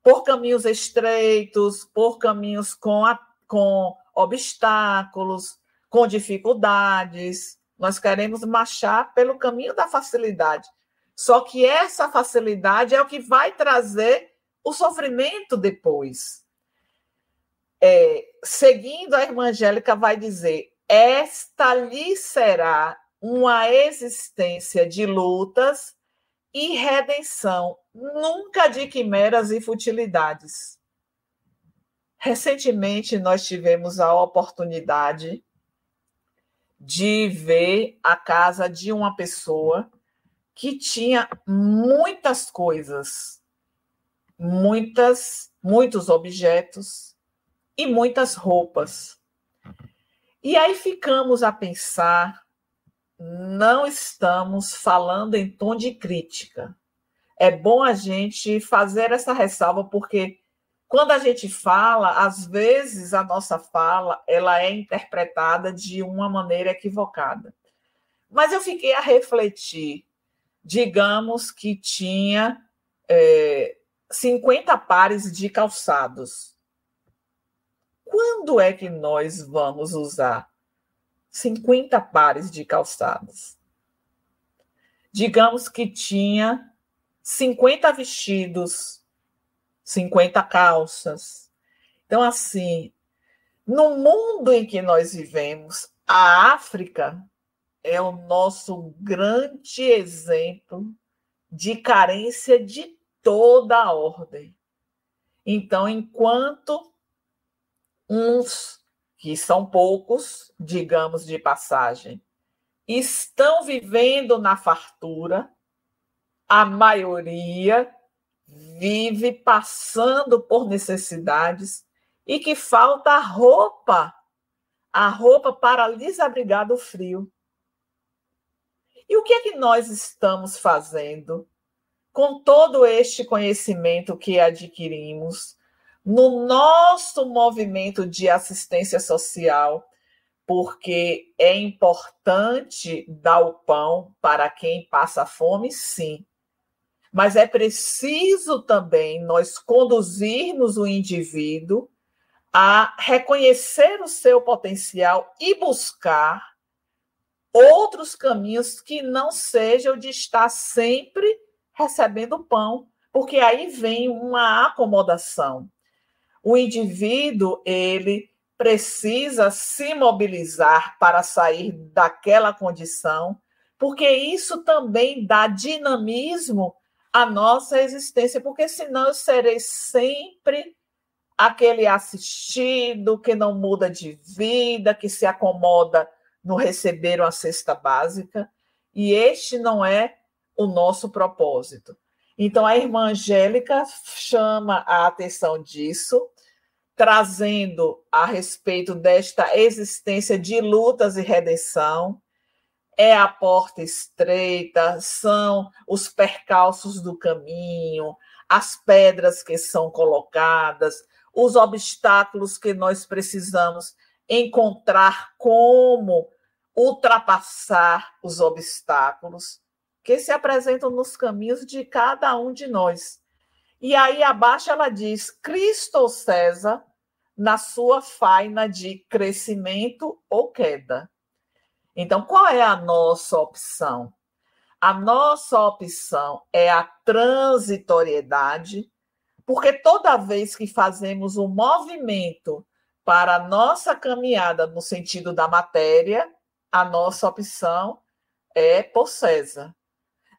por caminhos estreitos, por caminhos com, a, com obstáculos, com dificuldades. Nós queremos marchar pelo caminho da facilidade. Só que essa facilidade é o que vai trazer o sofrimento depois. É, seguindo a irmã Angélica, vai dizer: esta lhe será uma existência de lutas e redenção, nunca de quimeras e futilidades. Recentemente, nós tivemos a oportunidade de ver a casa de uma pessoa que tinha muitas coisas, muitas, muitos objetos e muitas roupas. E aí ficamos a pensar não estamos falando em tom de crítica. É bom a gente fazer essa ressalva, porque quando a gente fala, às vezes a nossa fala ela é interpretada de uma maneira equivocada. Mas eu fiquei a refletir. Digamos que tinha é, 50 pares de calçados. Quando é que nós vamos usar 50 pares de calçados. Digamos que tinha 50 vestidos, 50 calças. Então, assim, no mundo em que nós vivemos, a África é o nosso grande exemplo de carência de toda a ordem. Então, enquanto uns, que são poucos, digamos de passagem, estão vivendo na fartura, a maioria vive passando por necessidades e que falta a roupa, a roupa para lhes abrigar do frio. E o que é que nós estamos fazendo com todo este conhecimento que adquirimos no nosso movimento de assistência social? Porque é importante dar o pão para quem passa fome, sim mas é preciso também nós conduzirmos o indivíduo a reconhecer o seu potencial e buscar outros caminhos que não sejam de estar sempre recebendo pão, porque aí vem uma acomodação. O indivíduo, ele precisa se mobilizar para sair daquela condição, porque isso também dá dinamismo a nossa existência, porque senão eu serei sempre aquele assistido que não muda de vida, que se acomoda no receber uma cesta básica, e este não é o nosso propósito. Então, a irmã Angélica chama a atenção disso, trazendo a respeito desta existência de lutas e redenção, é a porta estreita, são os percalços do caminho, as pedras que são colocadas, os obstáculos que nós precisamos encontrar como ultrapassar os obstáculos que se apresentam nos caminhos de cada um de nós. E aí abaixo ela diz: Cristo César na sua faina de crescimento ou queda. Então, qual é a nossa opção? A nossa opção é a transitoriedade, porque toda vez que fazemos um movimento para a nossa caminhada no sentido da matéria, a nossa opção é por César.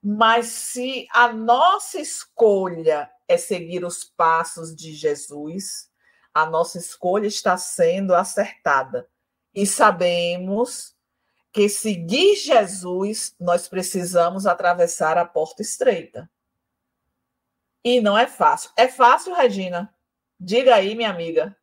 Mas se a nossa escolha é seguir os passos de Jesus, a nossa escolha está sendo acertada. E sabemos que seguir Jesus, nós precisamos atravessar a porta estreita. E não é fácil. É fácil, Regina? Diga aí, minha amiga.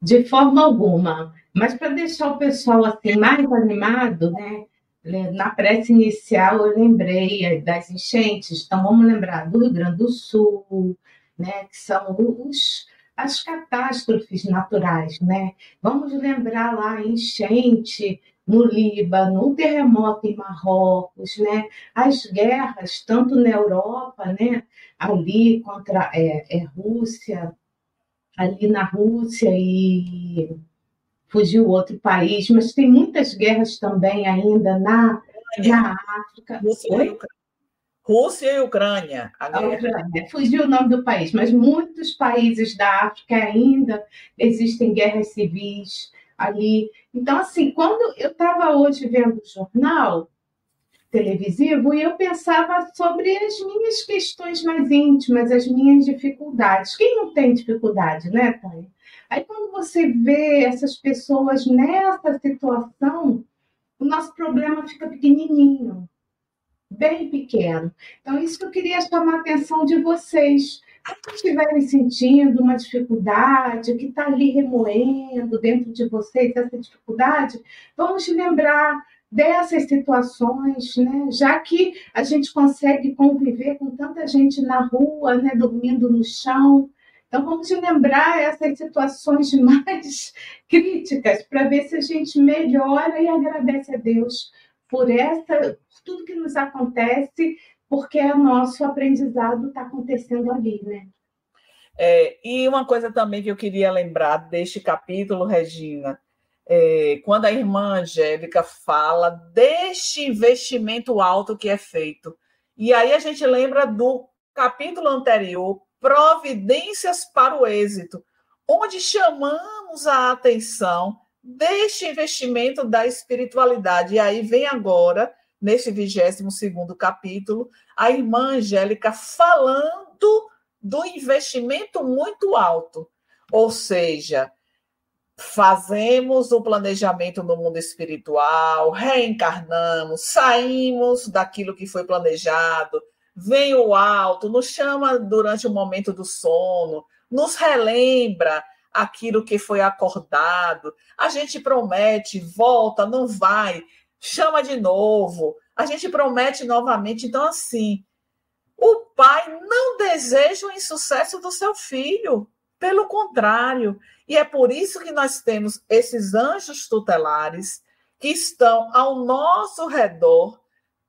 De forma alguma. Mas para deixar o pessoal assim mais animado, né? Na prece inicial eu lembrei das enchentes, então vamos lembrar do Rio Grande do Sul, né? Que são os as catástrofes naturais, né? Vamos lembrar lá enchente no Líbano, o terremoto em Marrocos, né? as guerras, tanto na Europa, né? ali contra é, é Rússia, ali na Rússia e fugiu outro país, mas tem muitas guerras também ainda na, na África. Rússia, Rússia e Ucrânia. A Ucrânia. Fugiu o nome do país, mas muitos países da África ainda existem guerras civis ali. Então, assim, quando eu estava hoje vendo o jornal televisivo e eu pensava sobre as minhas questões mais íntimas, as minhas dificuldades. Quem não tem dificuldade, né, Tânia? Aí, quando você vê essas pessoas nessa situação, o nosso problema fica pequenininho, bem pequeno. Então, isso que eu queria chamar a atenção de vocês se estiverem sentindo uma dificuldade que está ali remoendo dentro de vocês, essa dificuldade, vamos lembrar dessas situações, né? já que a gente consegue conviver com tanta gente na rua, né? dormindo no chão. Então, vamos lembrar essas situações [laughs] mais críticas para ver se a gente melhora e agradece a Deus por essa, tudo que nos acontece porque o nosso aprendizado está acontecendo ali, né? É, e uma coisa também que eu queria lembrar deste capítulo, Regina, é, quando a irmã Angélica fala deste investimento alto que é feito. E aí a gente lembra do capítulo anterior, Providências para o Êxito, onde chamamos a atenção deste investimento da espiritualidade. E aí vem agora neste 22 capítulo, a irmã Angélica falando do investimento muito alto. Ou seja, fazemos o planejamento no mundo espiritual, reencarnamos, saímos daquilo que foi planejado, vem o alto, nos chama durante o momento do sono, nos relembra aquilo que foi acordado, a gente promete, volta, não vai, chama de novo, a gente promete novamente. Então, assim, o pai não deseja o insucesso do seu filho, pelo contrário. E é por isso que nós temos esses anjos tutelares que estão ao nosso redor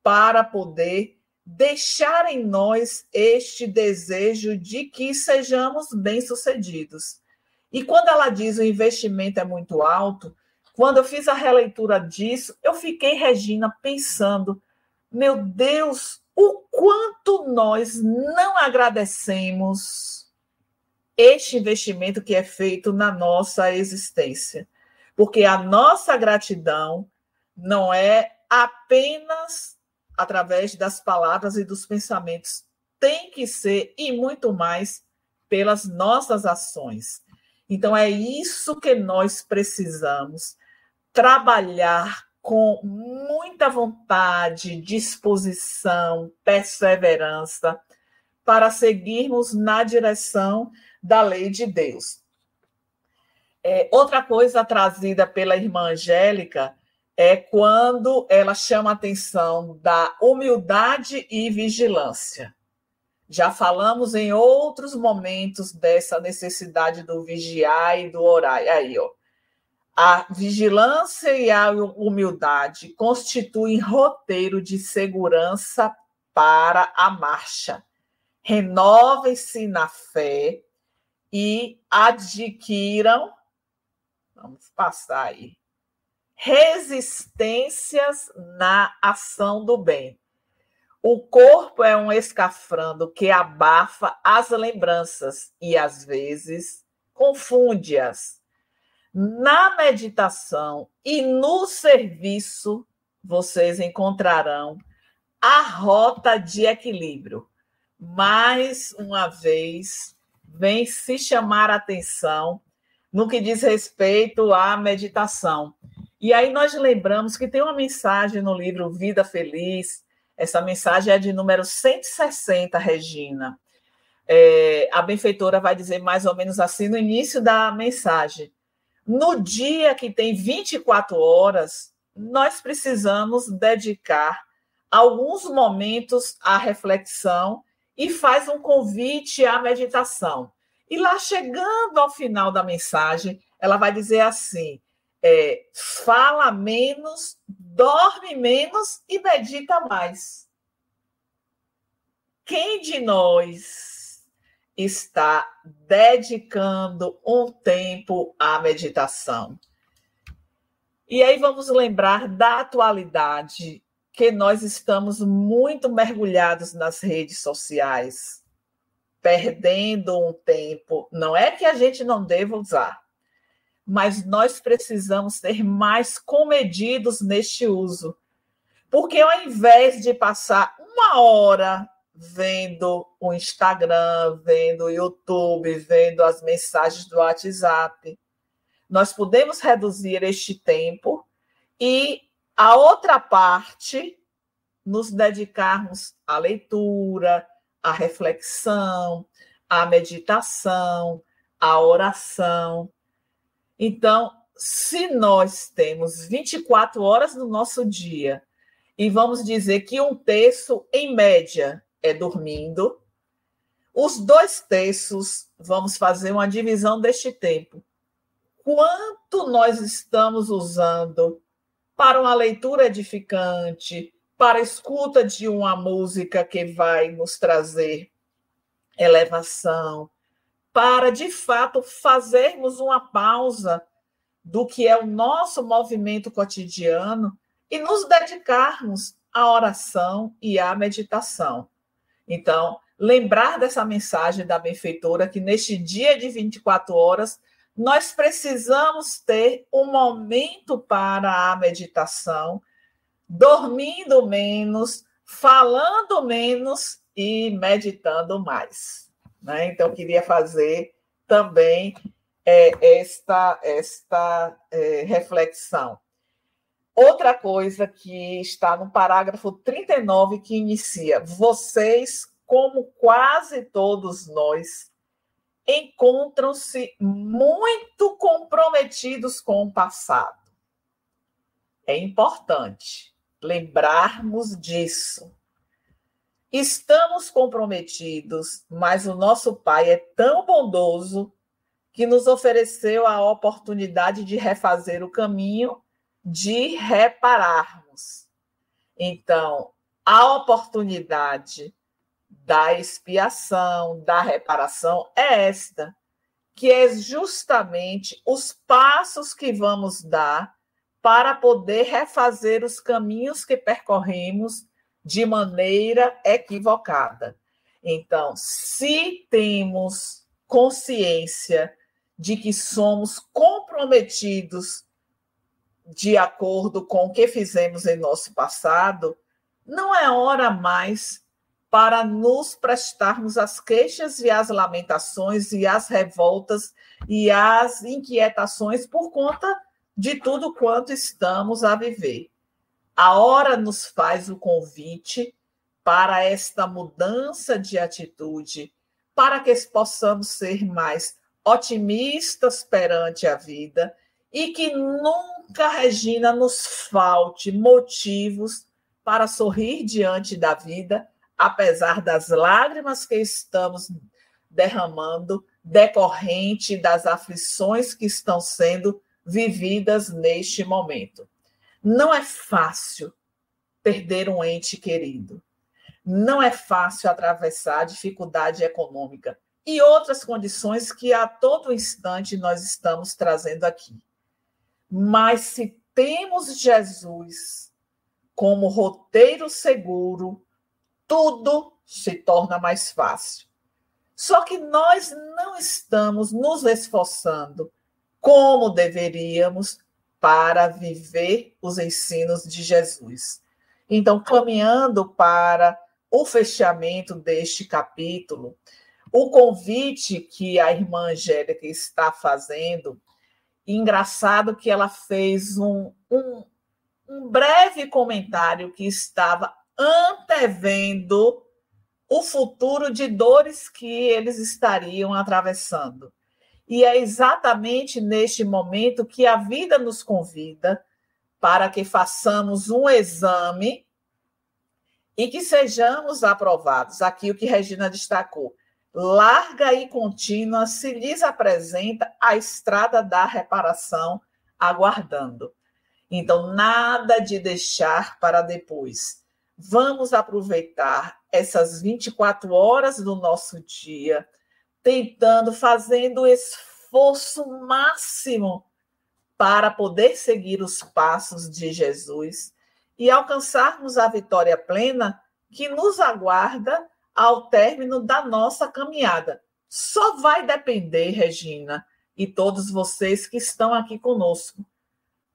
para poder deixar em nós este desejo de que sejamos bem-sucedidos. E quando ela diz o investimento é muito alto, quando eu fiz a releitura disso, eu fiquei, Regina, pensando: meu Deus, o quanto nós não agradecemos este investimento que é feito na nossa existência. Porque a nossa gratidão não é apenas através das palavras e dos pensamentos, tem que ser e muito mais pelas nossas ações. Então é isso que nós precisamos trabalhar com muita vontade, disposição, perseverança para seguirmos na direção da lei de Deus. É, outra coisa trazida pela irmã Angélica é quando ela chama a atenção da humildade e vigilância. Já falamos em outros momentos dessa necessidade do vigiar e do orar. Aí, ó, a vigilância e a humildade constituem roteiro de segurança para a marcha. Renovem-se na fé e adquiram, vamos passar aí, resistências na ação do bem. O corpo é um escafrando que abafa as lembranças e, às vezes, confunde-as na meditação e no serviço, vocês encontrarão a rota de equilíbrio. Mais uma vez, vem se chamar a atenção no que diz respeito à meditação. E aí nós lembramos que tem uma mensagem no livro Vida Feliz, essa mensagem é de número 160, Regina. É, a benfeitora vai dizer mais ou menos assim no início da mensagem. No dia que tem 24 horas, nós precisamos dedicar alguns momentos à reflexão e faz um convite à meditação. E lá, chegando ao final da mensagem, ela vai dizer assim: é, fala menos, dorme menos e medita mais. Quem de nós está dedicando um tempo à meditação. E aí vamos lembrar da atualidade que nós estamos muito mergulhados nas redes sociais, perdendo um tempo. Não é que a gente não deva usar, mas nós precisamos ser mais comedidos neste uso. Porque ao invés de passar uma hora vendo o Instagram, vendo o YouTube, vendo as mensagens do WhatsApp. Nós podemos reduzir este tempo e a outra parte nos dedicarmos à leitura, à reflexão, à meditação, à oração. Então, se nós temos 24 horas no nosso dia e vamos dizer que um terço, em média, é dormindo. Os dois terços, vamos fazer uma divisão deste tempo. Quanto nós estamos usando para uma leitura edificante, para a escuta de uma música que vai nos trazer elevação, para de fato fazermos uma pausa do que é o nosso movimento cotidiano e nos dedicarmos à oração e à meditação. Então, lembrar dessa mensagem da benfeitora que neste dia de 24 horas nós precisamos ter um momento para a meditação, dormindo menos, falando menos e meditando mais. Né? Então, queria fazer também é, esta, esta é, reflexão. Outra coisa que está no parágrafo 39, que inicia: vocês, como quase todos nós, encontram-se muito comprometidos com o passado. É importante lembrarmos disso. Estamos comprometidos, mas o nosso Pai é tão bondoso que nos ofereceu a oportunidade de refazer o caminho, de repararmos. Então, a oportunidade da expiação, da reparação é esta, que é justamente os passos que vamos dar para poder refazer os caminhos que percorremos de maneira equivocada. Então, se temos consciência de que somos comprometidos de acordo com o que fizemos em nosso passado, não é hora mais para nos prestarmos às queixas e às lamentações e às revoltas e às inquietações por conta de tudo quanto estamos a viver. A hora nos faz o convite para esta mudança de atitude, para que possamos ser mais otimistas perante a vida e que nunca, Regina, nos falte motivos para sorrir diante da vida apesar das lágrimas que estamos derramando decorrente das aflições que estão sendo vividas neste momento. Não é fácil perder um ente querido. Não é fácil atravessar a dificuldade econômica e outras condições que a todo instante nós estamos trazendo aqui. Mas se temos Jesus como roteiro seguro tudo se torna mais fácil. Só que nós não estamos nos esforçando como deveríamos para viver os ensinos de Jesus. Então, caminhando para o fechamento deste capítulo, o convite que a irmã Angélica está fazendo, engraçado que ela fez um, um, um breve comentário que estava antevendo o futuro de dores que eles estariam atravessando. E é exatamente neste momento que a vida nos convida para que façamos um exame e que sejamos aprovados. Aqui o que Regina destacou. Larga e contínua se lhes apresenta a estrada da reparação aguardando. Então, nada de deixar para depois Vamos aproveitar essas 24 horas do nosso dia, tentando, fazendo o esforço máximo para poder seguir os passos de Jesus e alcançarmos a vitória plena que nos aguarda ao término da nossa caminhada. Só vai depender, Regina, e todos vocês que estão aqui conosco,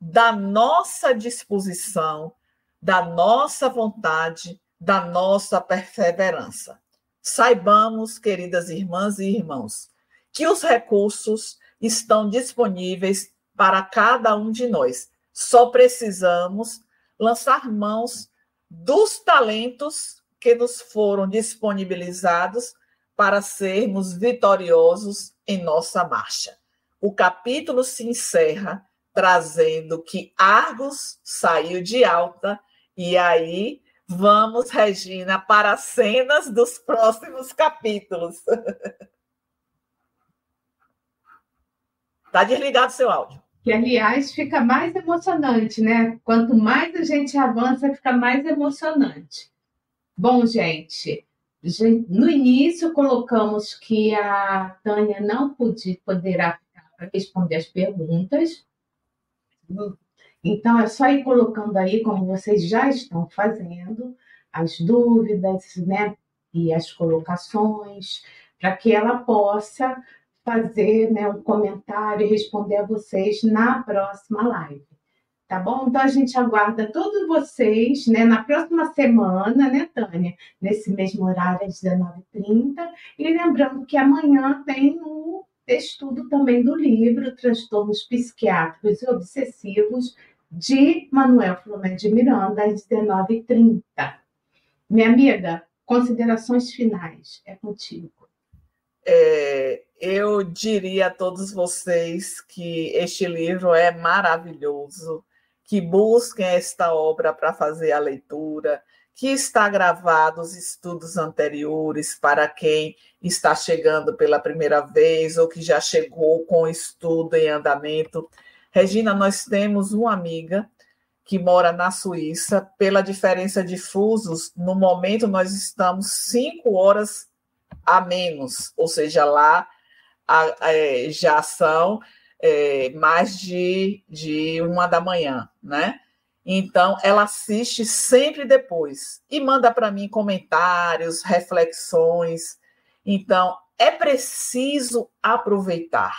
da nossa disposição da nossa vontade, da nossa perseverança. Saibamos, queridas irmãs e irmãos, que os recursos estão disponíveis para cada um de nós. Só precisamos lançar mãos dos talentos que nos foram disponibilizados para sermos vitoriosos em nossa marcha. O capítulo se encerra trazendo que Argos saiu de alta e aí, vamos, Regina, para as cenas dos próximos capítulos. Está [laughs] desligado seu áudio. Que, aliás, fica mais emocionante, né? Quanto mais a gente avança, fica mais emocionante. Bom, gente, no início colocamos que a Tânia não podia, poderá responder as perguntas. Então, é só ir colocando aí, como vocês já estão fazendo, as dúvidas, né? E as colocações, para que ela possa fazer né, um comentário e responder a vocês na próxima live. tá bom? Então a gente aguarda todos vocês, né, na próxima semana, né, Tânia? Nesse mesmo horário, às 19h30. E lembrando que amanhã tem o estudo também do livro Transtornos Psiquiátricos e Obsessivos, de Manuel Flamengo de Miranda, às 19h30. Minha amiga, considerações finais, é contigo. É, eu diria a todos vocês que este livro é maravilhoso, que busquem esta obra para fazer a leitura, que está gravado os estudos anteriores para quem está chegando pela primeira vez ou que já chegou com estudo em andamento. Regina, nós temos uma amiga que mora na Suíça. Pela diferença de fusos, no momento nós estamos cinco horas a menos, ou seja, lá é, já são é, mais de, de uma da manhã, né? Então, ela assiste sempre depois e manda para mim comentários, reflexões. Então, é preciso aproveitar.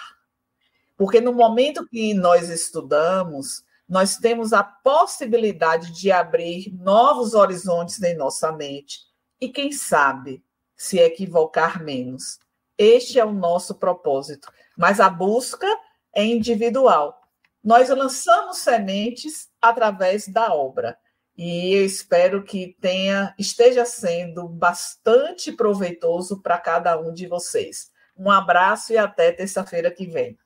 Porque no momento que nós estudamos, nós temos a possibilidade de abrir novos horizontes em nossa mente e, quem sabe, se equivocar menos. Este é o nosso propósito. Mas a busca é individual. Nós lançamos sementes através da obra. E eu espero que tenha esteja sendo bastante proveitoso para cada um de vocês. Um abraço e até terça-feira que vem.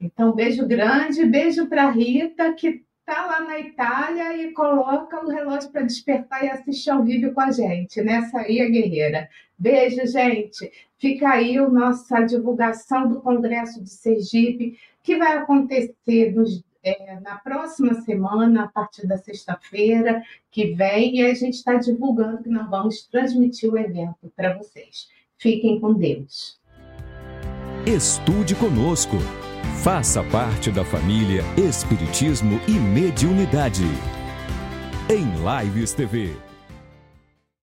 Então, beijo grande, beijo para Rita, que está lá na Itália e coloca o relógio para despertar e assistir ao vivo com a gente, nessa aí a guerreira. Beijo, gente. Fica aí a nossa divulgação do Congresso de Sergipe, que vai acontecer nos, é, na próxima semana, a partir da sexta-feira que vem, e a gente está divulgando que nós vamos transmitir o evento para vocês. Fiquem com Deus. Estude conosco. Faça parte da família Espiritismo e Mediunidade. Em Lives TV.